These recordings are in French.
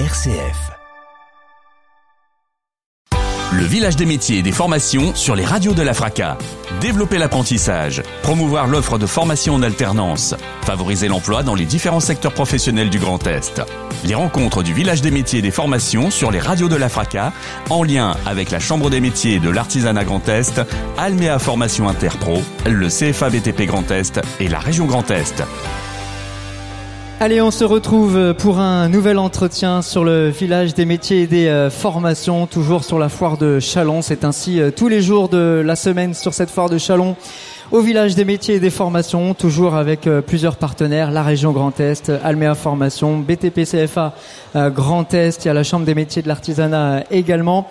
RCF. Le village des métiers et des formations sur les radios de la FRACA. Développer l'apprentissage, promouvoir l'offre de formation en alternance, favoriser l'emploi dans les différents secteurs professionnels du Grand Est. Les rencontres du village des métiers et des formations sur les radios de la FRACA, en lien avec la Chambre des métiers de l'artisanat Grand Est, Almea Formation Interpro, le CFA BTP Grand Est et la région Grand Est. Allez, on se retrouve pour un nouvel entretien sur le village des métiers et des euh, formations, toujours sur la foire de Chalon. C'est ainsi euh, tous les jours de la semaine sur cette foire de Chalon au village des métiers et des formations, toujours avec euh, plusieurs partenaires, la région Grand Est, Almea Formation, BTP CFA Grand Est, il y a la Chambre des métiers de l'artisanat également.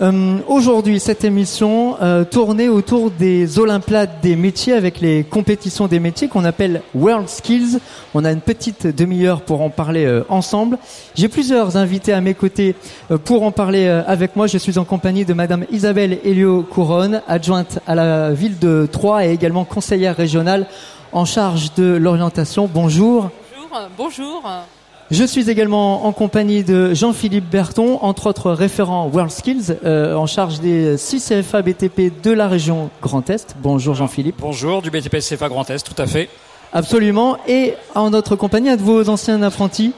Euh, Aujourd'hui, cette émission euh, tournée autour des Olympiades des métiers avec les compétitions des métiers qu'on appelle World Skills. On a une petite demi-heure pour en parler euh, ensemble. J'ai plusieurs invités à mes côtés euh, pour en parler euh, avec moi. Je suis en compagnie de Madame Isabelle Helio Couronne, adjointe à la ville de Troyes et également conseillère régionale en charge de l'orientation. Bonjour. Bonjour. Bonjour. Je suis également en compagnie de Jean-Philippe Berton, entre autres référent World Skills, euh, en charge des 6 CFA BTP de la région Grand Est. Bonjour Jean-Philippe. Bonjour, du BTP CFA Grand Est, tout à fait. Absolument. Et en notre compagnie, un de vos anciens apprentis,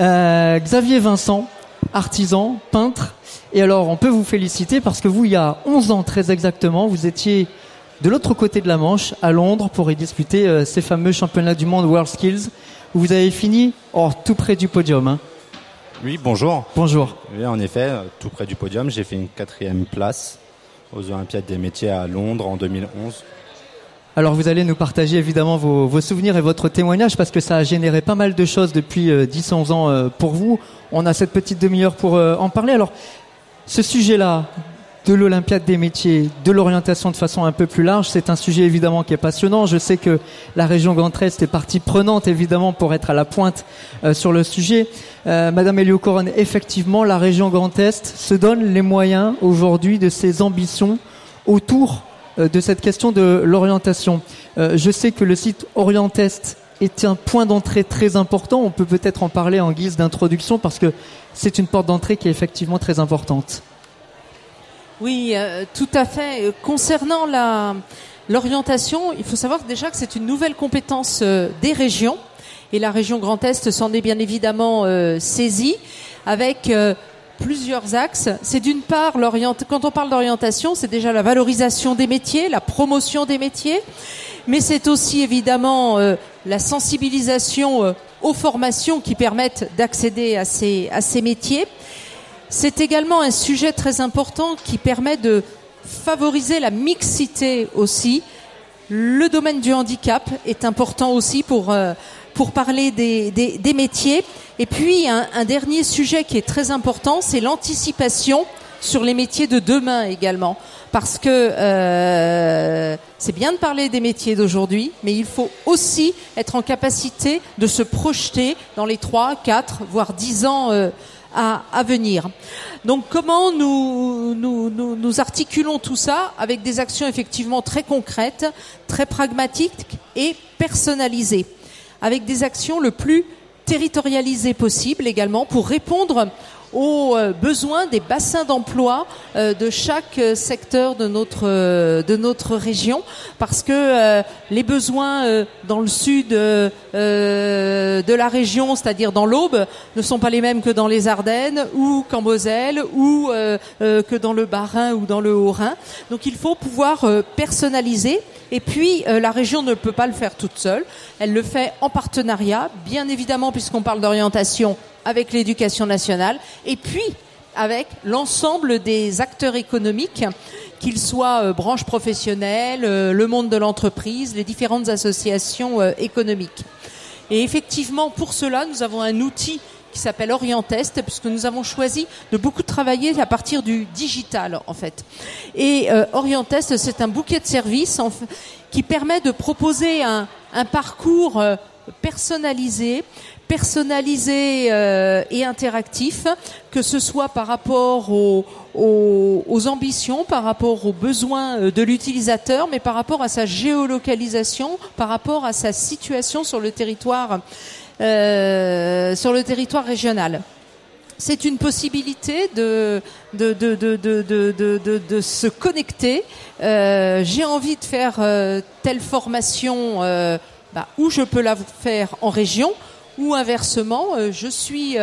euh, Xavier Vincent, artisan, peintre. Et alors, on peut vous féliciter parce que vous, il y a 11 ans très exactement, vous étiez de l'autre côté de la Manche, à Londres, pour y disputer euh, ces fameux championnats du monde World Skills vous avez fini oh, tout près du podium. Hein. Oui, bonjour. Bonjour. Oui, en effet, tout près du podium, j'ai fait une quatrième place aux Olympiades des métiers à Londres en 2011. Alors vous allez nous partager évidemment vos, vos, souvenirs et votre témoignage parce que ça a généré pas mal de choses depuis euh, 10-11 ans euh, pour vous. On a cette petite demi-heure pour euh, en parler. Alors ce sujet-là de l'Olympiade des métiers, de l'orientation de façon un peu plus large. C'est un sujet évidemment qui est passionnant. Je sais que la région Grand Est est partie prenante évidemment pour être à la pointe euh, sur le sujet. Euh, Madame Elio Coronne, effectivement, la région Grand Est se donne les moyens aujourd'hui de ses ambitions autour euh, de cette question de l'orientation. Je sais que le site Orientest est un point d'entrée très important. On peut peut-être en parler en guise d'introduction parce que c'est une porte d'entrée qui est effectivement très importante. Oui, euh, tout à fait. Euh, Concernant la l'orientation, il faut savoir déjà que c'est une nouvelle compétence euh, des régions et la région Grand Est s'en est bien évidemment saisie avec plusieurs axes. C'est d'une part quand on parle d'orientation, c'est déjà la valorisation des métiers, la promotion des métiers, mais c'est aussi évidemment la sensibilisation aux formations qui permettent d'accéder à ces à ces métiers. C'est également un sujet très important qui permet de favoriser la mixité aussi. Le domaine du handicap est important aussi pour, euh, parler des, métiers. Et puis, un, un, dernier sujet qui est très important, c'est l'anticipation sur les métiers de demain également. Parce que euh, c'est bien de parler des métiers d'aujourd'hui, mais il faut aussi être en capacité de se projeter dans les 3, 4, voire 10 ans. Euh, à, venir. Donc comment nous, nous, nous, nous, articulons tout ça avec des actions effectivement très concrètes, très pragmatiques et personnalisées, avec des actions le plus territorialisées possible également pour répondre aux besoins des bassins d'emploi de chaque secteur de notre de notre région. Parce que les besoins dans le sud de la région c'est-à-dire dans l'Aube ne sont pas les mêmes que dans les Ardennes ou qu'en ou que dans le Bas-Rhin ou dans le Haut-Rhin. Donc il faut pouvoir personnaliser et puis la région ne peut pas le faire toute seule elle le fait en partenariat bien évidemment puisqu'on parle d'orientation avec l'éducation nationale et puis avec l'ensemble des acteurs économiques, qu'ils soient euh, branches professionnelles, euh, le monde de l'entreprise, les différentes associations euh, économiques. Et effectivement, pour cela, nous avons un outil qui s'appelle Orientest, puisque nous avons choisi de beaucoup travailler à partir du digital, en fait. Et euh, Orientest, c'est un bouquet de services qui permet de proposer un, parcours euh, personnalisé, personnalisé euh, et interactif, que ce soit par rapport aux, ambitions, par rapport aux besoins de l'utilisateur, mais par rapport à sa géolocalisation, par rapport à sa situation sur le territoire, euh, sur le territoire régional. c'est une possibilité de, de, de, de, de, se connecter. Euh, J'ai envie de faire euh, telle formation euh, bah, où je peux la faire en région ou inversement, euh, je suis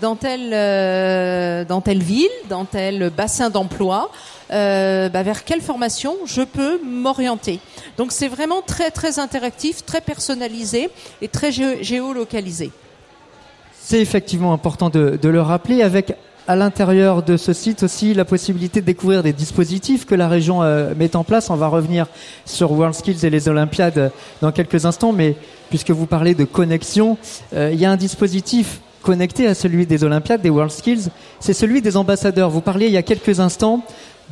dans telle dans telle ville, dans tel bassin d'emploi, bah, vers quelle formation je peux m'orienter. Donc c'est vraiment très très interactif, très personnalisé et très géolocalisé. C'est effectivement important de, le rappeler avec à l'intérieur de ce site aussi la possibilité de découvrir des dispositifs que la région euh, met en place. On va revenir sur WorldSkills et les Olympiades dans quelques instants, mais puisque vous parlez de connexion, euh, il y a un dispositif connecté à celui des Olympiades, des WorldSkills, c'est celui des ambassadeurs. Vous parliez il y a quelques instants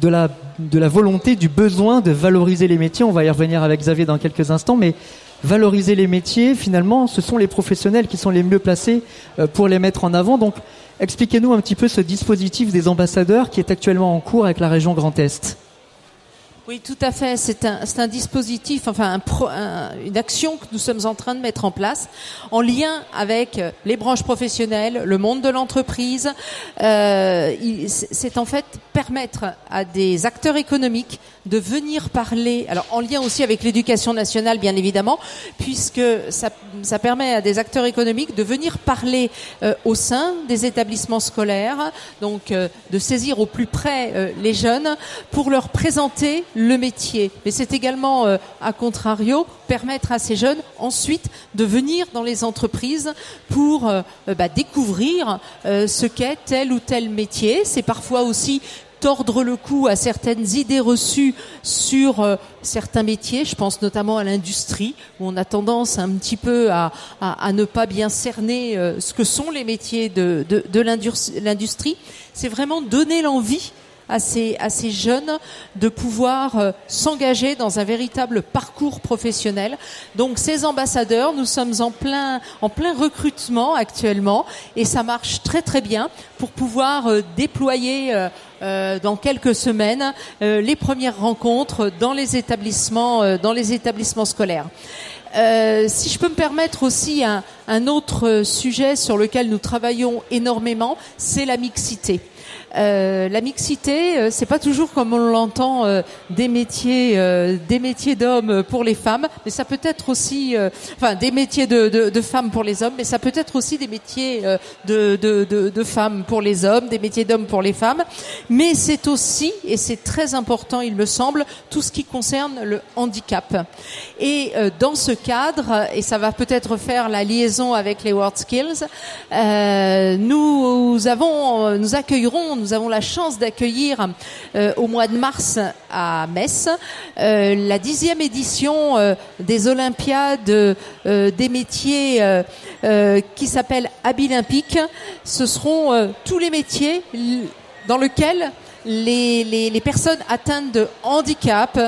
de la, volonté, du besoin de valoriser les métiers. On va y revenir avec Xavier dans quelques instants, mais valoriser les métiers, finalement, ce sont les professionnels qui sont les mieux placés euh, pour les mettre en avant. Donc, Expliquez-nous un petit peu ce dispositif des ambassadeurs qui est actuellement en cours avec la région Grand Est. Oui, tout à fait. C'est un, un, dispositif, enfin un une action que nous sommes en train de mettre en place en lien avec les branches professionnelles, le monde de l'entreprise. Euh, c'est en fait permettre à des acteurs économiques de venir parler, alors en lien aussi avec l'éducation nationale bien évidemment, puisque ça, ça, permet à des acteurs économiques de venir parler euh, au sein des établissements scolaires, donc euh, de saisir au plus près euh, les jeunes pour leur présenter le métier. Mais c'est également, euh, à contrario, permettre à ces jeunes ensuite de venir dans les entreprises pour euh, bah, découvrir euh, ce qu'est tel ou tel métier. C'est parfois aussi tordre le cou à certaines idées reçues sur certains métiers. Je pense notamment à l'industrie, où on a tendance un petit peu à, à, ne pas bien cerner ce que sont les métiers de, de, de l'industrie. C'est vraiment donner l'envie à ces, jeunes de pouvoir euh, s'engager dans un véritable parcours professionnel. Donc ces ambassadeurs, nous sommes en plein, en plein recrutement actuellement et ça marche très très bien pour pouvoir euh, déployer euh, dans quelques semaines les premières rencontres dans les établissements, scolaires. Si je peux me permettre aussi un, autre sujet sur lequel nous travaillons énormément, c'est la mixité. Euh, la mixité, euh, c'est pas toujours comme on l'entend euh, des métiers, des métiers d'hommes pour les femmes, mais ça peut être aussi, enfin des métiers de, de, de, femmes pour les hommes, mais ça peut être aussi des métiers de, de, femmes pour les hommes, des métiers d'hommes pour les femmes. Mais c'est aussi, et c'est très important, il me semble, tout ce qui concerne le handicap. Et dans ce cadre, et ça va peut-être faire la liaison avec les World Skills, nous avons, nous accueillerons avons la chance d'accueillir euh, au mois de mars à Metz euh, la dixième édition euh, des Olympiades des métiers qui s'appelle Abilympique. Ce seront tous les métiers dans lesquels les, les, les, personnes atteintes de handicap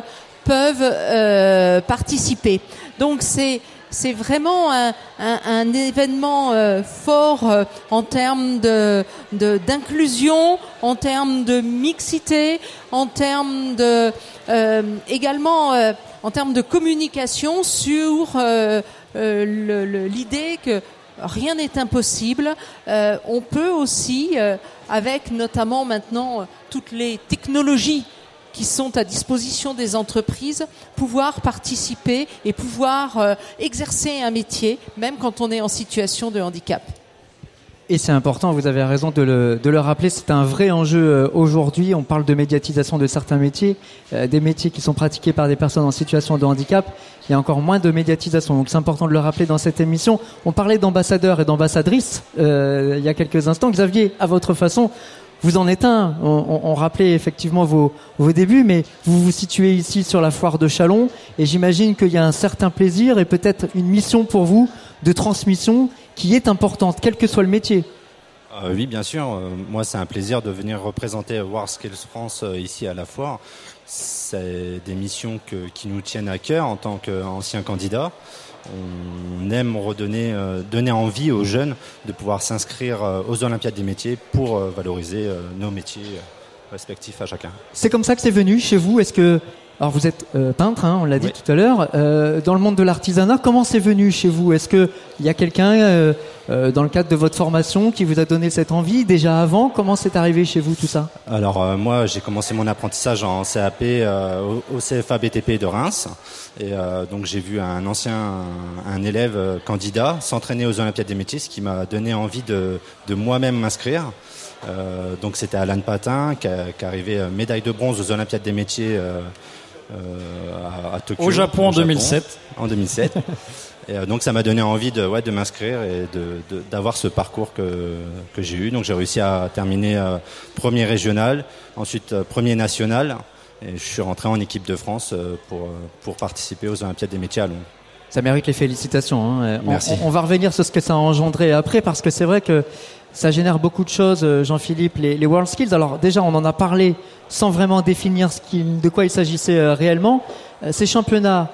peuvent participer. Donc c'est c'est vraiment un, un, un événement euh, fort euh, en termes de d'inclusion, en termes de mixité, en termes de euh, également en termes de communication sur l'idée que rien n'est impossible. on peut aussi, avec notamment maintenant toutes les technologies qui sont à disposition des entreprises, pouvoir participer et pouvoir euh, exercer un métier, même quand on est en situation de handicap. Et c'est important, vous avez raison de le, de le rappeler, c'est un vrai enjeu euh, aujourd'hui. On parle de médiatisation de certains métiers, euh, des métiers qui sont pratiqués par des personnes en situation de handicap. Il y a encore moins de médiatisation, donc c'est important de le rappeler dans cette émission. On parlait d'ambassadeurs et d'ambassadrices il y a quelques instants. Xavier, à votre façon, vous en êtes un. On, rappelait effectivement vos, vos, débuts, mais vous vous situez ici sur la foire de Chalon, et j'imagine qu'il y a un certain plaisir et peut-être une mission pour vous de transmission qui est importante, quel que soit le métier. Euh, oui, bien sûr. Euh, moi, c'est un plaisir de venir représenter War Skills France euh, ici à la foire. C'est des missions qui nous tiennent à cœur en tant qu'ancien candidat on aime redonner, euh, donner envie aux jeunes de pouvoir s'inscrire euh, aux Olympiades des métiers pour euh, valoriser nos métiers respectifs à chacun. C'est comme ça que c'est venu chez vous? Est-ce que Alors vous êtes euh, peintre, hein, on l'a dit tout à l'heure. Euh, dans le monde de l'artisanat, comment c'est venu chez vous? Est-ce que il y a quelqu'un euh, euh, dans le cadre de votre formation qui vous a donné cette envie déjà avant? Comment c'est arrivé chez vous tout ça? Alors euh, moi j'ai commencé mon apprentissage en CAP euh, au, au CFA BTP de Reims. Et euh, donc j'ai vu un ancien un élève candidat s'entraîner aux Olympiades des métiers, ce qui m'a donné envie de, de moi-même m'inscrire. Euh, donc c'était Alan Patin qui, qui euh, médaille de bronze aux Olympiades des métiers à, à Tokyo. Au Japon en 2007. En 2007. Et euh, donc ça m'a donné envie de, ouais, de m'inscrire et de- de- d'avoir ce parcours que, que j'ai eu. Donc j'ai réussi à terminer euh, premier régional, ensuite euh, premier national. Et je suis rentré en équipe de France euh, pour, euh, pour participer aux Olympiades des métiers à Londres. Ça mérite les félicitations. Hein. Euh, Merci. On, on va revenir sur ce que ça a engendré après, parce que c'est vrai que ça génère beaucoup de choses, euh, Jean-Philippe, les, World Skills. Alors déjà, on en a parlé sans vraiment définir de quoi il s'agissait euh, réellement. Euh, ces championnats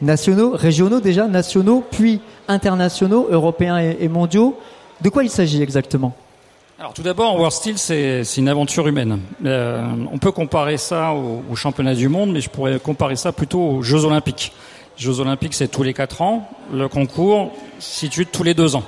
nationaux, régionaux déjà, nationaux, puis internationaux, européens et, mondiaux, de quoi il s'agit exactement? Alors tout d'abord, World Steel, c'est une aventure humaine. On peut comparer ça aux, aux championnats du monde, mais je pourrais comparer ça plutôt aux Jeux Olympiques. Les Jeux Olympiques, c'est tous les quatre ans. Le concours se situe tous les deux ans.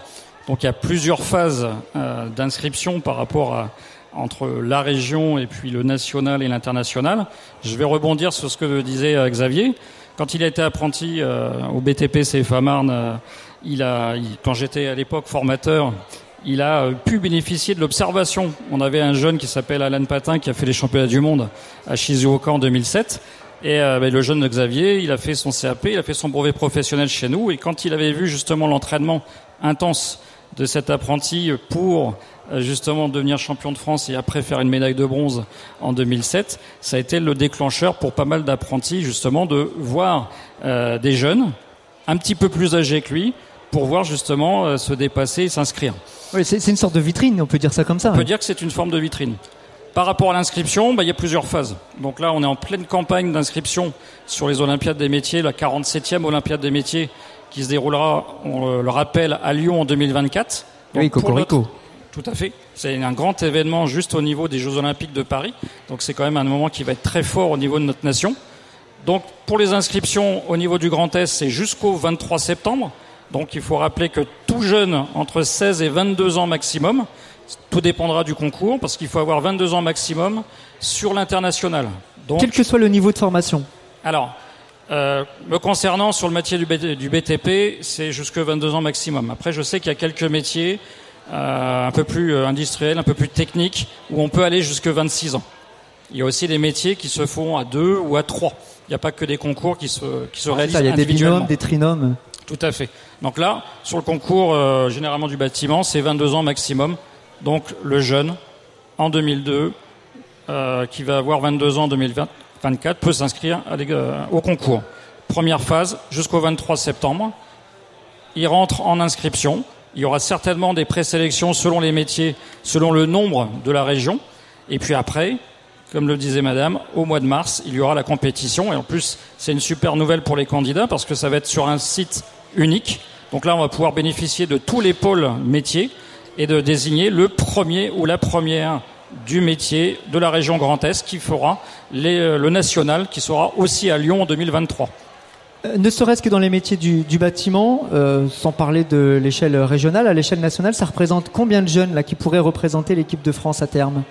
Donc il y a plusieurs phases euh, d'inscription par rapport à entre la région et puis le national et l'international. Je vais rebondir sur ce que disait euh, Xavier. Quand il a été apprenti euh, au BTP CFA Marne, euh, il a, il- quand j'étais à l'époque formateur, il a euh, pu bénéficier de l'observation. On avait un jeune qui s'appelle Alan Patin qui a fait les championnats du monde à Shizuoka en 2007. Et euh, ben, le jeune Xavier, il a fait son CAP, il a fait son brevet professionnel chez nous. Et quand il avait vu justement l'entraînement intense de cet apprenti pour euh, justement devenir champion de France et après faire une médaille de bronze en 2007, ça a été le déclencheur pour pas mal d'apprentis justement de voir euh, des jeunes un petit peu plus âgés que lui pour voir justement euh, se dépasser et s'inscrire. Oui, c'est une sorte de vitrine, on peut dire ça comme ça. On peut hein. dire que c'est une forme de vitrine. Par rapport à l'inscription, bah, il y a plusieurs phases. Donc là, on est en pleine campagne d'inscription sur les Olympiades des métiers, la 47e Olympiade des métiers qui se déroulera, on le rappelle, à Lyon en 2024. Donc Oui, Cocorico. notre- Tout à fait. C'est un grand événement juste au niveau des Jeux Olympiques de Paris. Donc c'est quand même un moment qui va être très fort au niveau de notre nation. Donc pour les inscriptions au niveau du Grand Est, c'est jusqu'au 23 septembre. Donc il faut rappeler que tout jeune entre 16 et 22 ans maximum, tout dépendra du concours parce qu'il faut avoir 22 ans maximum sur l'international. Quel que soit le niveau de formation. alors, euh, me concernant sur le métier du, BT du BTP, c'est jusque 22 ans maximum. Après, je sais qu'il y a quelques métiers euh, un peu plus euh, industriels, un peu plus techniques, où on peut aller jusque 26 ans. Il y a aussi des métiers qui se font à deux ou à trois. Il n'y a pas que des concours qui se, qui se réalisent Ça, il y a des binômes, des trinômes. Tout à fait. Donc là, sur le concours euh, généralement du bâtiment, c'est 22 ans maximum. Donc le jeune, en 2002, euh, qui va avoir 22 ans en 2024, peut s'inscrire euh, au concours. Première phase, jusqu'au 23 septembre. Il rentre en inscription. Il y aura certainement des présélections selon les métiers, selon le nombre de la région. Et puis après, comme le disait Madame, au mois de mars, il y aura la compétition. Et en plus, c'est une super nouvelle pour les candidats parce que ça va être sur un site unique. Donc là, on va pouvoir bénéficier de tous les pôles métiers et de désigner le premier ou la première du métier de la région Grand Est qui fera euh, le national qui sera aussi à Lyon en 2023. Euh, Ne serait-ce que dans les métiers du, du bâtiment, euh, sans parler de l'échelle régionale, à l'échelle nationale, ça représente combien de jeunes là qui pourraient représenter l'équipe de France à terme?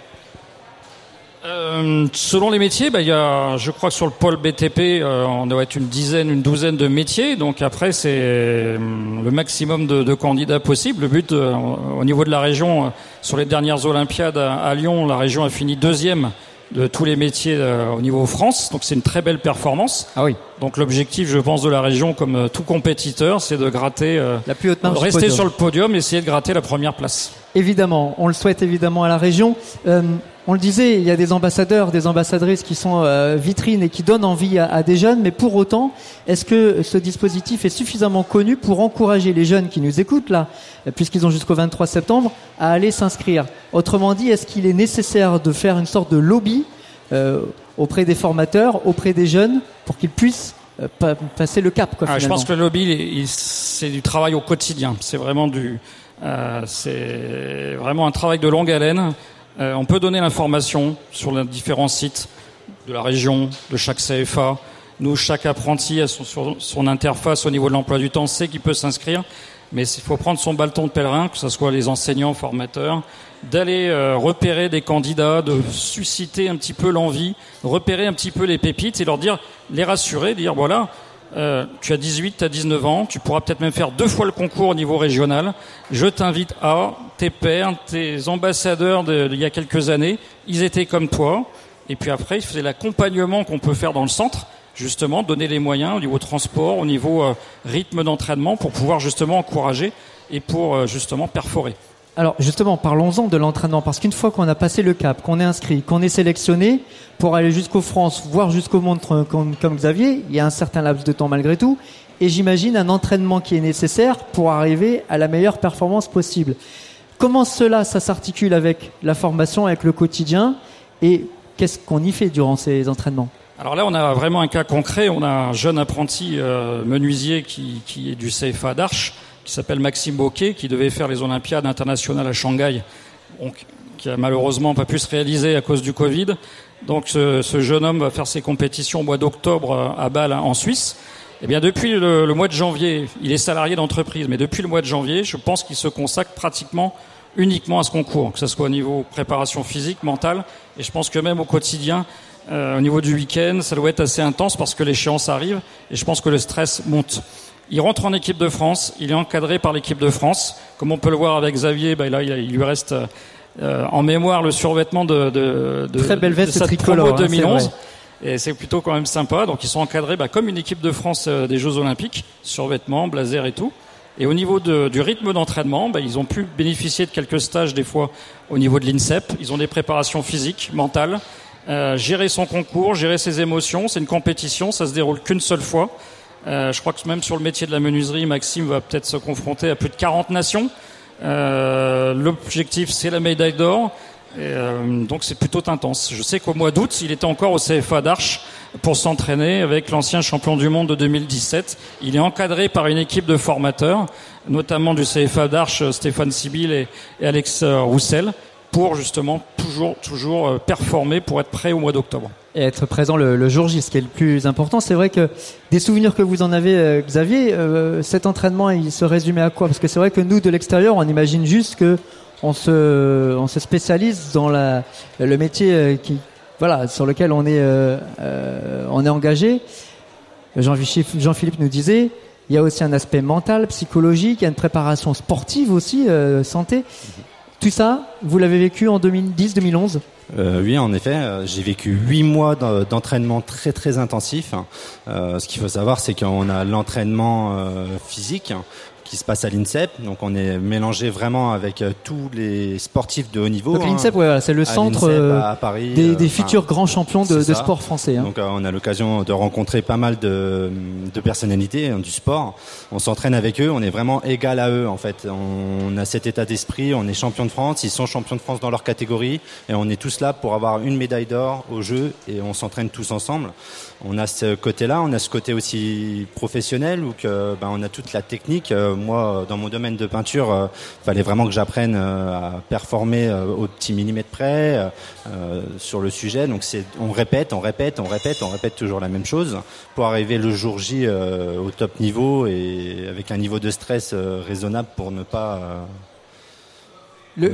Euh, selon les métiers, bah, il y a, je crois que sur le pôle BTP, euh, on doit être une dizaine, une douzaine de métiers. Donc après, c'est euh, le maximum de, de candidats possible. Le but, euh, au niveau de la région, euh, sur les dernières Olympiades à, à Lyon, la région a fini deuxième de tous les métiers euh, au niveau France. Donc c'est une très belle performance. Ah oui. Donc l'objectif, je pense, de la région, comme tout compétiteur, c'est de gratter, euh, La plus haute rester podium. sur le podium, essayer de gratter la première place. Évidemment, on le souhaite évidemment à la région. On le disait, il y a des ambassadeurs, des ambassadrices qui sont euh, vitrines et qui donnent envie à, à des jeunes, mais pour autant, est-ce que ce dispositif est suffisamment connu pour encourager les jeunes qui nous écoutent là, puisqu'ils ont jusqu'au 23 septembre, à aller s'inscrire? Autrement dit, est-ce qu'il est nécessaire de faire une sorte de lobby euh, auprès des formateurs, auprès des jeunes, pour qu'ils puissent euh, pa- passer le cap quoi, Ah, je pense que le lobby, c'est du travail au quotidien. C'est vraiment du, euh, c'est vraiment un travail de longue haleine. Euh, on peut donner l'information sur les différents sites. de la région, de chaque CFA. Nous, chaque apprenti a son, son interface au niveau de l'emploi du temps, sait qu'il peut s'inscrire. Mais il faut prendre son bâton de pèlerin, que ce soit les enseignants, formateurs, d'aller euh, repérer des candidats, de susciter un petit peu l'envie, repérer un petit peu les pépites et leur dire, les rassurer, dire voilà, euh, tu as 18, tu as 19 ans, tu pourras peut-être même faire deux fois le concours au niveau régional. Je t'invite à tes pères, tes ambassadeurs d'il y a quelques années, ils étaient comme toi. Et puis après, c'est l'accompagnement qu'on peut faire dans le centre, justement, donner les moyens au niveau transport, au niveau euh, rythme d'entraînement pour pouvoir justement encourager et pour justement perforer. Alors justement, parlons-en de l'entraînement, parce qu'une fois qu'on a passé le cap, qu'on est inscrit, qu'on est sélectionné pour aller jusqu'aux France, voire jusqu'au monde comme, Xavier, il y a un certain laps de temps malgré tout, et j'imagine un entraînement qui est nécessaire pour arriver à la meilleure performance possible. Comment cela, ça s'articule avec la formation, avec le quotidien, et qu'est-ce qu'on y fait durant ces entraînements? Alors là, on a vraiment un cas concret. On a un jeune apprenti euh, menuisier qui, qui, est du CFA d'Arche, qui s'appelle Maxime Boquet, qui devait faire les Olympiades internationales à Shanghai, donc, qui a malheureusement pas pu se réaliser à cause du Covid. Donc ce, ce jeune homme va faire ses compétitions au mois d'octobre euh, à Bâle en Suisse. Eh bien depuis le, le mois de janvier, il est salarié d'entreprise, mais depuis le mois de janvier, je pense qu'il se consacre pratiquement uniquement à ce concours, que ce soit au niveau préparation physique, mentale, et je pense que même au quotidien, euh, au niveau du week-end, ça doit être assez intense parce que l'échéance arrive, et je pense que le stress monte. Il rentre en équipe de France, il est encadré par l'équipe de France. Comme on peut le voir avec Xavier, bah, là, il lui reste euh, en mémoire le survêtement de, de, de, Très belle veste de tricolore, 2011. Hein, et c'est plutôt quand même sympa. Donc ils sont encadrés bah, comme une équipe de France euh, des Jeux Olympiques, survêtement, blazer et tout. Et au niveau de, du rythme d'entraînement, bah, ils ont pu bénéficier de quelques stages des fois au niveau de l'INSEP. Ils ont des préparations physiques, mentales, euh, gérer son concours, gérer ses émotions. C'est une compétition, ça se déroule qu'une seule fois. Euh, je crois que même sur le métier de la menuiserie, Maxime va peut-être se confronter à plus de 40 nations. Euh, L'objectif, c'est la médaille d'or. Euh, donc c'est plutôt intense. Je sais qu'au mois d'août, il était encore au CFA d'Arche pour s'entraîner avec l'ancien champion du monde de 2017. Il est encadré par une équipe de formateurs, notamment du CFA d'Arche, Stéphane Sibyl et, et Alex Roussel, pour justement toujours, toujours performer pour être prêt au mois d'octobre et être présent le, jour J, ce qui est le plus important. C'est vrai que des souvenirs que vous en avez, euh, Xavier, euh, cet entraînement, il se résumait à quoi? Parce que c'est vrai que nous, de l'extérieur, on imagine juste que on se, on se spécialise dans la, le métier euh, qui, voilà, sur lequel on est, on est engagé. Jean-Philippe nous disait, il y a aussi un aspect mental, psychologique, il y a une préparation sportive aussi, santé. Tout ça, vous l'avez vécu en 2010-2011 euh, oui, en effet, euh, j'ai vécu huit mois d'entraînement très très intensif. Euh, ce qu'il faut savoir, c'est qu'on a l'entraînement physique qui se passe à l'INSEP. Donc on est mélangé vraiment avec euh, tous les sportifs de haut niveau. Donc l'INSEP, hein. ouais, c'est le centre euh, à Paris, des, euh, des futurs grands champions de, de sport français. Hein. Donc on a l'occasion de rencontrer pas mal de, de personnalités hein, du sport. On s'entraîne avec eux, on est vraiment égal à eux en fait. On a cet état d'esprit, on est champion de France, ils sont champions de France dans leur catégorie et on est tous là pour avoir une médaille d'or au jeu et on s'entraîne tous ensemble. On a ce côté-là, on a ce côté aussi professionnel où que ben, on a toute la technique moi, dans mon domaine de peinture, il euh, fallait vraiment que j'apprenne euh, à performer euh, au petit millimètre près sur le sujet. Donc c'est, on répète, on répète, on répète, on répète toujours la même chose pour arriver le jour J au top niveau et avec un niveau de stress raisonnable pour ne pas le,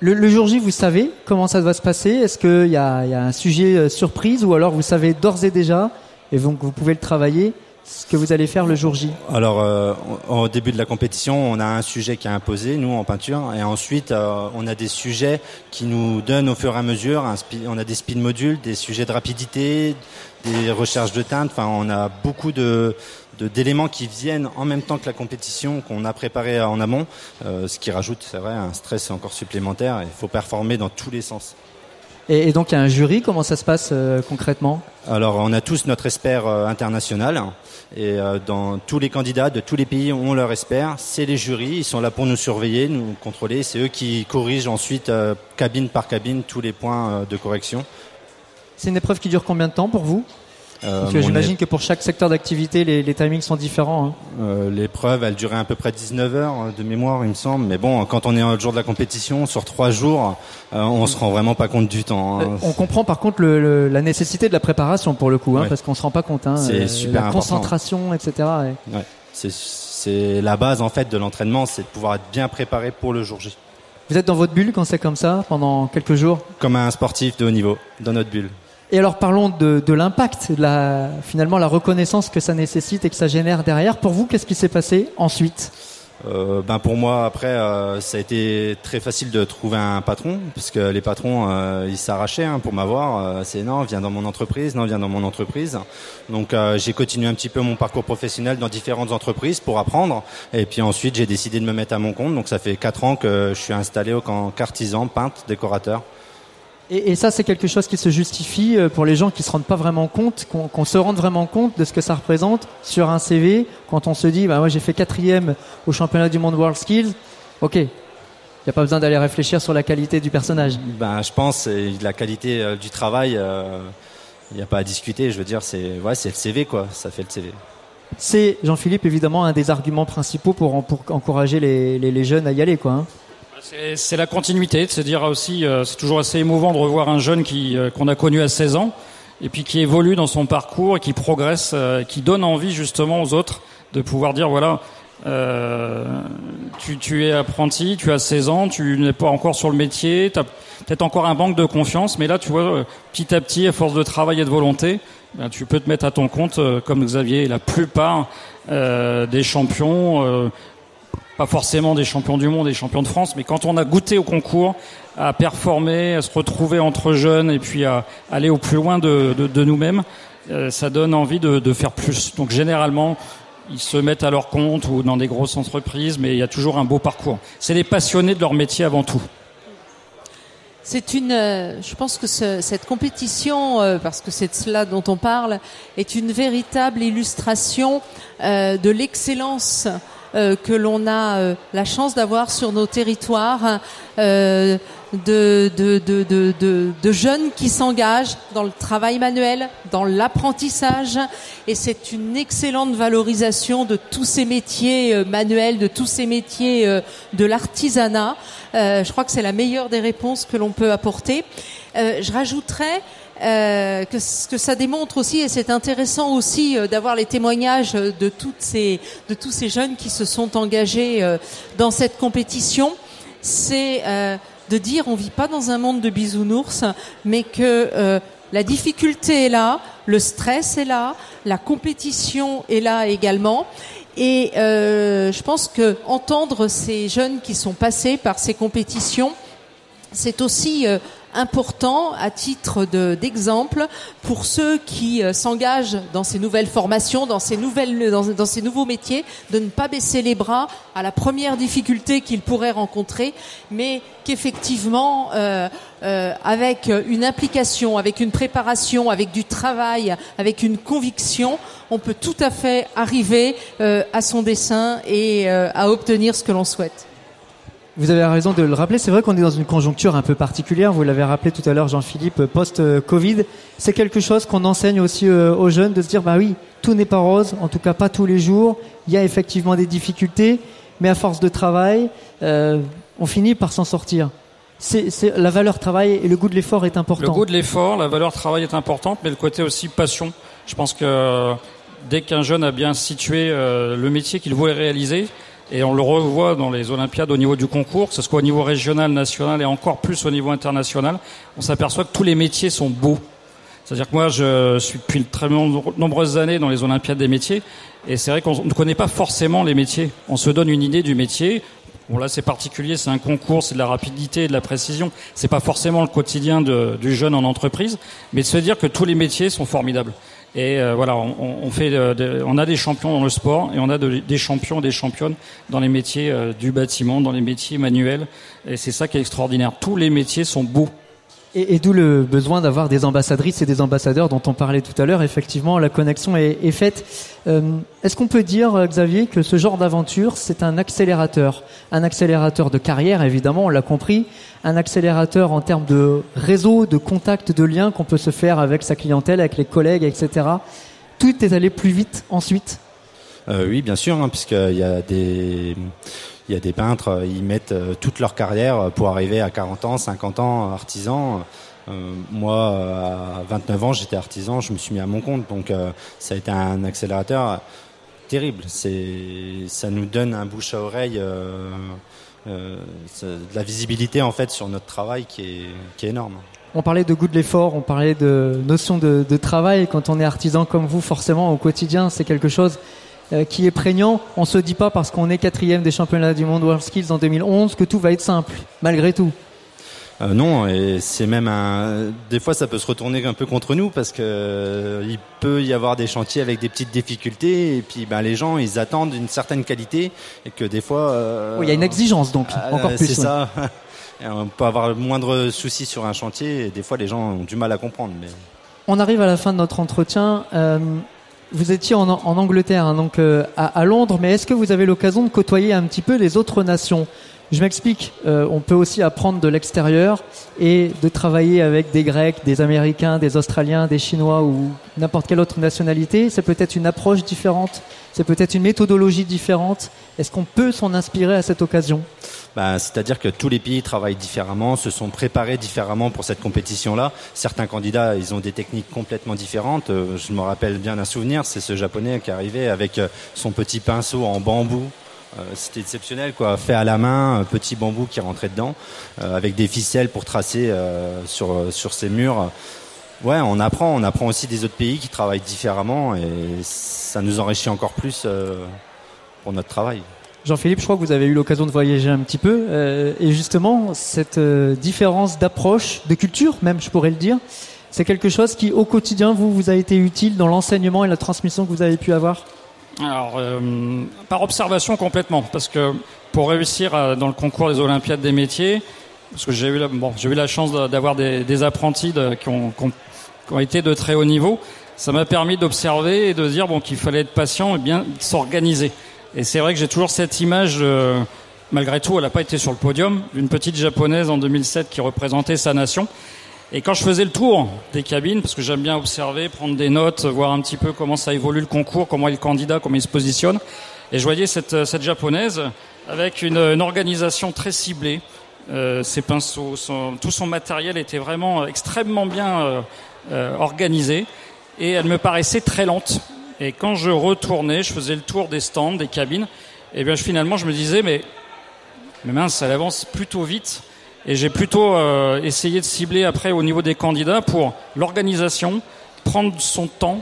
le, le, jour J, vous savez comment ça va se passer? Est-ce qu'il y a, y a, un sujet surprise ou alors vous savez d'ores et déjà et donc vous pouvez le travailler ce que vous allez faire le jour J Alors, euh, au début de la compétition, on a un sujet qui est imposé, nous, en peinture, et ensuite, euh, on a des sujets qui nous donnent au fur et à mesure, on a des speed modules, des sujets de rapidité, des recherches de teintes, enfin, on a beaucoup de d'éléments qui viennent en même temps que la compétition qu'on a préparé en amont, euh, ce qui rajoute, c'est vrai, un stress encore supplémentaire. Il faut performer dans tous les sens. Et, donc, il y a un jury. Comment ça se passe euh, concrètement? Alors, on a tous notre expert euh, international. Et euh, dans tous les candidats de tous les pays ont leur expert. C'est les jurys. Ils sont là pour nous surveiller, nous contrôler. C'est eux qui corrigent ensuite, cabine par cabine, tous les points de correction. C'est une épreuve qui dure combien de temps pour vous? Euh, Parce que j'imagine que pour chaque secteur d'activité, les, les, timings sont différents. Hein. Euh, L'épreuve, elle durait à peu près 19 heures euh, de mémoire, il me semble. Mais bon, quand on est au jour de la compétition, sur trois jours, euh, on se rend vraiment pas compte du temps. Hein. On comprend par contre le, la nécessité de la préparation pour le coup, hein, parce qu'on se rend pas compte. Hein, c'est super la concentration, etc. Ouais. C'est la base en fait de l'entraînement, c'est de pouvoir être bien préparé pour le jour J. Vous êtes dans votre bulle quand c'est comme ça pendant quelques jours? Comme un sportif de haut niveau, dans notre bulle. Et alors parlons de, de l'impact, la, finalement la reconnaissance que ça nécessite et que ça génère derrière. Pour vous, qu'est-ce qui s'est passé ensuite? Euh, ben pour moi après euh, ça a été très facile de trouver un patron parce que les patrons euh, ils s'arrachaient hein, pour m'avoir. Euh, c'est non viens dans mon entreprise non viens dans mon entreprise. Donc euh, j'ai continué un petit peu mon parcours professionnel dans différentes entreprises pour apprendre. Et puis ensuite j'ai décidé de me mettre à mon compte. Donc ça fait quatre ans que je suis installé au camp qu'artisan peintre décorateur et, et, ça, c'est quelque chose qui se justifie euh, pour les gens qui se rendent pas vraiment compte, qu'on se rende vraiment compte de ce que ça représente sur un CV. Quand on se dit, bah moi j'ai fait quatrième au championnat du monde World Skills, ok, il n'y a pas besoin d'aller réfléchir sur la qualité du personnage. Ben, je pense la qualité euh, du travail, il euh, n'y a pas à discuter. Je veux dire, c'est ouais, c'est le CV quoi, ça fait le CV. C'est Jean-Philippe évidemment un des arguments principaux pour, pour encourager les, les, les jeunes à y aller quoi. Hein. C'est la continuité, de se dire aussi, euh, c'est toujours assez émouvant de revoir un jeune qui euh, qu'on a connu à 16 ans et puis qui évolue dans son parcours et qui progresse, euh, qui donne envie justement aux autres de pouvoir dire voilà, tu, tu, es apprenti, tu as 16 ans, tu n'es pas encore sur le métier, tu as peut-être encore un manque de confiance, mais là tu vois, petit à petit, à force de travail et de volonté, ben, tu peux te mettre à ton compte comme Xavier la plupart des champions pas forcément des champions du monde et champions de France, mais quand on a goûté au concours, à performer, à se retrouver entre jeunes et puis à aller au plus loin de, de, de nous-mêmes, euh, ça donne envie de, de, faire plus. Donc généralement, ils se mettent à leur compte ou dans des grosses entreprises, mais il y a toujours un beau parcours. C'est des passionnés de leur métier avant tout. C'est une, euh, je pense que ce, cette compétition, euh, parce que c'est de cela dont on parle, est une véritable illustration de l'excellence que l'on a euh, la chance d'avoir sur nos territoires. Euh, de, de, de, de, jeunes qui s'engagent dans le travail manuel, dans l'apprentissage, et c'est une excellente valorisation de tous ces métiers manuels, de tous ces métiers de l'artisanat. je crois que c'est la meilleure des réponses que l'on peut apporter. je rajouterais euh, que, que ça démontre aussi, et c'est intéressant aussi euh, d'avoir les témoignages de toutes ces, de tous ces jeunes qui se sont engagés euh, dans cette compétition, c'est de dire on vit pas dans un monde de bisounours, mais que la difficulté est là, le stress est là, la compétition est là également. Et je pense que entendre ces jeunes qui sont passés par ces compétitions, c'est aussi important à titre d'exemple pour ceux qui euh, s'engagent dans ces nouvelles formations, dans ces nouvelles, dans, ces nouveaux métiers, de ne pas baisser les bras à la première difficulté qu'ils pourraient rencontrer, mais qu'effectivement, euh, euh, avec une implication, avec une préparation, avec du travail, avec une conviction, on peut tout à fait arriver à son dessin et à obtenir ce que l'on souhaite. Vous avez raison de le rappeler. C'est vrai qu'on est dans une conjoncture un peu particulière. Vous l'avez rappelé tout à l'heure, Jean-Philippe, post-Covid. C'est quelque chose qu'on enseigne aussi euh, aux jeunes de se dire, bah oui, tout n'est pas rose, en tout cas pas tous les jours. Il y a effectivement des difficultés, mais à force de travail, euh, on finit par s'en sortir. C'est, la valeur travail et le goût de l'effort est important. Le goût de l'effort, la valeur travail est importante, mais le côté aussi passion. Je pense que dès qu'un jeune a bien situé euh, le métier qu'il voulait réaliser, et on le revoit dans les Olympiades au niveau du concours, que ce soit au niveau régional, national et encore plus au niveau international, on s'aperçoit que tous les métiers sont beaux. C'est-à-dire que moi, je suis depuis très nombreuses années dans les Olympiades des métiers, et c'est vrai qu'on ne connaît pas forcément les métiers. On se donne une idée du métier. Bon là, c'est particulier, c'est un concours, c'est de la rapidité et de la précision. C'est pas forcément le quotidien de, du jeune en entreprise, mais de se dire que tous les métiers sont formidables. Et euh, voilà, on, on fait, on a des champions dans le sport et on a des champions et des championnes dans les métiers euh, du bâtiment, dans les métiers manuels. Et c'est ça qui est extraordinaire. Tous les métiers sont beaux. Et, d'où le besoin d'avoir des ambassadrices et des ambassadeurs dont on parlait tout à l'heure. Effectivement, la connexion est, faite. Euh, Est-ce qu'on peut dire, Xavier, que ce genre d'aventure, c'est un accélérateur? Un accélérateur de carrière, évidemment, on l'a compris, un accélérateur en termes de réseau, de contact, de lien qu'on peut se faire avec sa clientèle, avec les collègues, etc. Tout est allé plus vite ensuite? Euh, oui, bien sûr, hein, puisqu'il y a des il y a des peintres, ils mettent euh, toute leur carrière pour arriver à 40 ans, 50 ans, artisan. Euh, moi, à 29 ans, j'étais artisan, je me suis mis à mon compte, donc euh, ça a été un accélérateur terrible. C'est, ça nous donne un bouche à oreille, euh, euh, de la visibilité en fait sur notre travail qui est, énorme. On parlait de goût de l'effort, on parlait de notion de travail. Quand on est artisan comme vous, forcément, au quotidien, c'est quelque chose qui est prégnant. On se dit pas parce qu'on est quatrième des championnats du monde World Skills en 2011 que tout va être simple, malgré tout. Euh, non, et c'est même un. Des fois, ça peut se retourner un peu contre nous parce que euh, il peut y avoir des chantiers avec des petites difficultés et puis ben les gens ils attendent une certaine qualité et que des fois. Euh, il y a une exigence donc encore plus. C'est ça. on peut avoir le moindre souci sur un chantier et des fois les gens ont du mal à comprendre. Mais... On arrive à la fin de notre entretien. Vous étiez en, en Angleterre, hein, donc à, à Londres, mais est-ce que vous avez l'occasion de côtoyer un petit peu les autres nations? Je m'explique, euh, on peut aussi apprendre de l'extérieur et de travailler avec des Grecs, des Américains, des Australiens, des Chinois ou n'importe quelle autre nationalité. C'est peut-être une approche différente, c'est peut-être une méthodologie différente. Est-ce qu'on peut s'en inspirer à cette occasion? Bah, C'est-à-dire que tous les pays travaillent différemment, se sont préparés différemment pour cette compétition-là. Certains candidats, ils ont des techniques complètement différentes. Euh, je me rappelle bien un souvenir, c'est ce japonais qui arrivait avec euh, son petit pinceau en bambou euh, c'était exceptionnel, quoi. Fait à la main, petit bambou qui rentrait dedans, avec des ficelles pour tracer sur sur ces murs. Ouais, on apprend. On apprend aussi des autres pays qui travaillent différemment, et ça nous enrichit encore plus pour notre travail. Jean-Philippe, je crois que vous avez eu l'occasion de voyager un petit peu, et justement, cette différence d'approche, de culture, même, je pourrais le dire, c'est quelque chose qui, au quotidien, vous, vous a été utile dans l'enseignement et la transmission que vous avez pu avoir? Alors, euh, par observation complètement, parce que pour réussir dans le concours des Olympiades des métiers, parce que j'ai eu, la, bon, eu la chance d'avoir des, apprentis de, qui, ont, qui, ont, été de très haut niveau, ça m'a permis d'observer et de dire bon qu'il fallait être patient et bien s'organiser. Et c'est vrai que j'ai toujours cette image, euh, malgré tout, elle n'a pas été sur le podium, d'une petite japonaise en 2007 qui représentait sa nation. Et quand je faisais le tour des cabines, parce que j'aime bien observer, prendre des notes, voir un petit peu comment ça évolue le concours, comment est le candidat, comment il se positionne, et je voyais cette, cette japonaise avec une, une, organisation très ciblée. Euh, ses pinceaux, son, tout son matériel était vraiment extrêmement bien euh, euh, organisé, et elle me paraissait très lente. Et quand je retournais, je faisais le tour des stands, des cabines, et bien finalement je me disais mais, mais mince, elle avance plutôt vite. Et j'ai plutôt euh, essayé de cibler après au niveau des candidats pour l'organisation, prendre son temps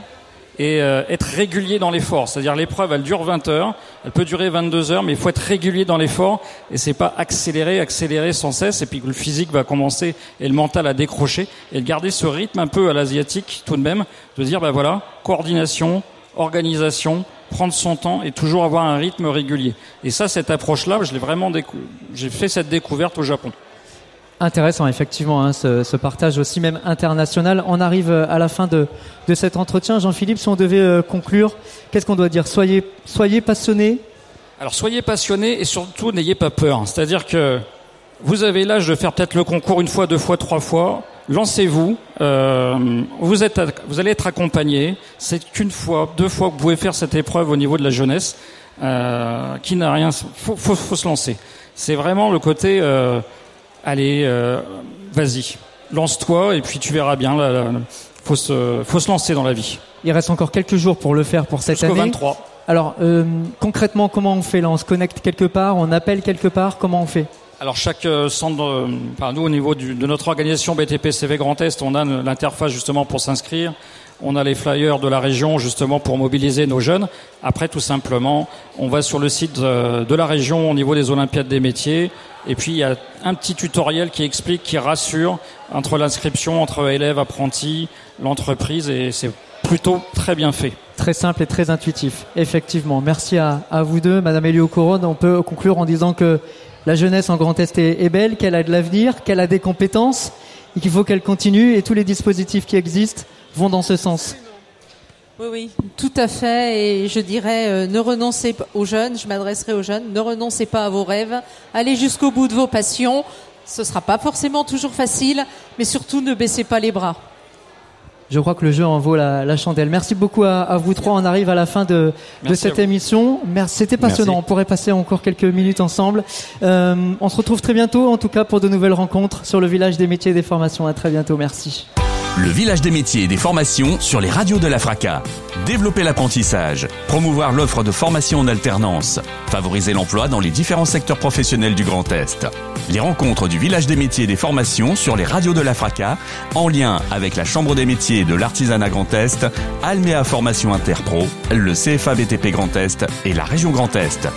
et euh, être régulier dans l'effort. C'est-à-dire l'épreuve, elle dure 20 heures, elle peut durer 22 heures, mais il faut être régulier dans l'effort et c'est pas accélérer, accélérer sans cesse et puis le physique va commencer et le mental à décrocher et de garder ce rythme un peu à l'asiatique tout de même, de dire ben voilà, coordination, organisation, prendre son temps et toujours avoir un rythme régulier. Et ça, cette approche-là, je l'ai vraiment j'ai fait cette découverte au Japon. Intéressant, effectivement, hein, ce, ce, partage aussi même international. On arrive euh, à la fin de, de cet entretien. Jean-Philippe, si on devait euh, conclure, qu'est-ce qu'on doit dire? Soyez, soyez passionné. Alors soyez passionné et surtout n'ayez pas peur. C'est-à-dire que vous avez l'âge de faire peut-être le concours une fois, deux fois, trois fois. Lancez-vous. Euh, vous êtes, vous allez être accompagné. C'est qu'une fois, deux fois que vous pouvez faire cette épreuve au niveau de la jeunesse, euh, qui n'a rien. Faut, faut, faut, se lancer. C'est vraiment le côté. Euh, allez, euh, vas-y, lance-toi et puis tu verras bien. Là, là, faut se, faut se lancer dans la vie. Il reste encore quelques jours pour le faire pour cette année. 23. Alors euh, concrètement, comment on fait là? On se connecte quelque part, on appelle quelque part, comment on fait? Alors chaque centre, enfin nous au niveau de notre organisation BTP CV Grand Est, on a l'interface justement pour s'inscrire. On a les flyers de la région justement pour mobiliser nos jeunes. Après, tout simplement, on va sur le site de la région au niveau des Olympiades des métiers. Et puis il y a un petit tutoriel qui explique, qui rassure entre l'inscription, entre élèves, apprentis, l'entreprise, et c'est plutôt très bien fait. Très simple et très intuitif, effectivement. Merci à, à vous deux, Madame Elio Couronne. On peut conclure en disant que la jeunesse en Grand Est est, belle, qu'elle a de l'avenir, qu'elle a des compétences, et qu'il faut qu'elle continue, et tous les dispositifs qui existent vont dans ce sens. Oui, oui, tout à fait. Et je dirais, euh, ne renoncez pas aux jeunes, je m'adresserai aux jeunes, ne renoncez pas à vos rêves, allez jusqu'au bout de vos passions, Ce sera pas forcément toujours facile, mais surtout ne baissez pas les bras. Je crois que le jeu en vaut la, la chandelle. Merci beaucoup à, à, vous trois. On arrive à la fin de, de cette émission. C'était passionnant. Merci. On pourrait passer encore quelques minutes ensemble. Euh, on se retrouve très bientôt, en tout cas, pour de nouvelles rencontres sur le village des métiers et des formations. À très bientôt. Merci. Le village des métiers et des formations sur les radios de la FRACA. Développer l'apprentissage, promouvoir l'offre de formation en alternance, favoriser l'emploi dans les différents secteurs professionnels du Grand Est. Les rencontres du village des métiers et des formations sur les radios de la FRACA, en lien avec la Chambre des métiers de l'artisanat Grand Est, Almea Formation Interpro, le CFA BTP Grand Est et la région Grand Est.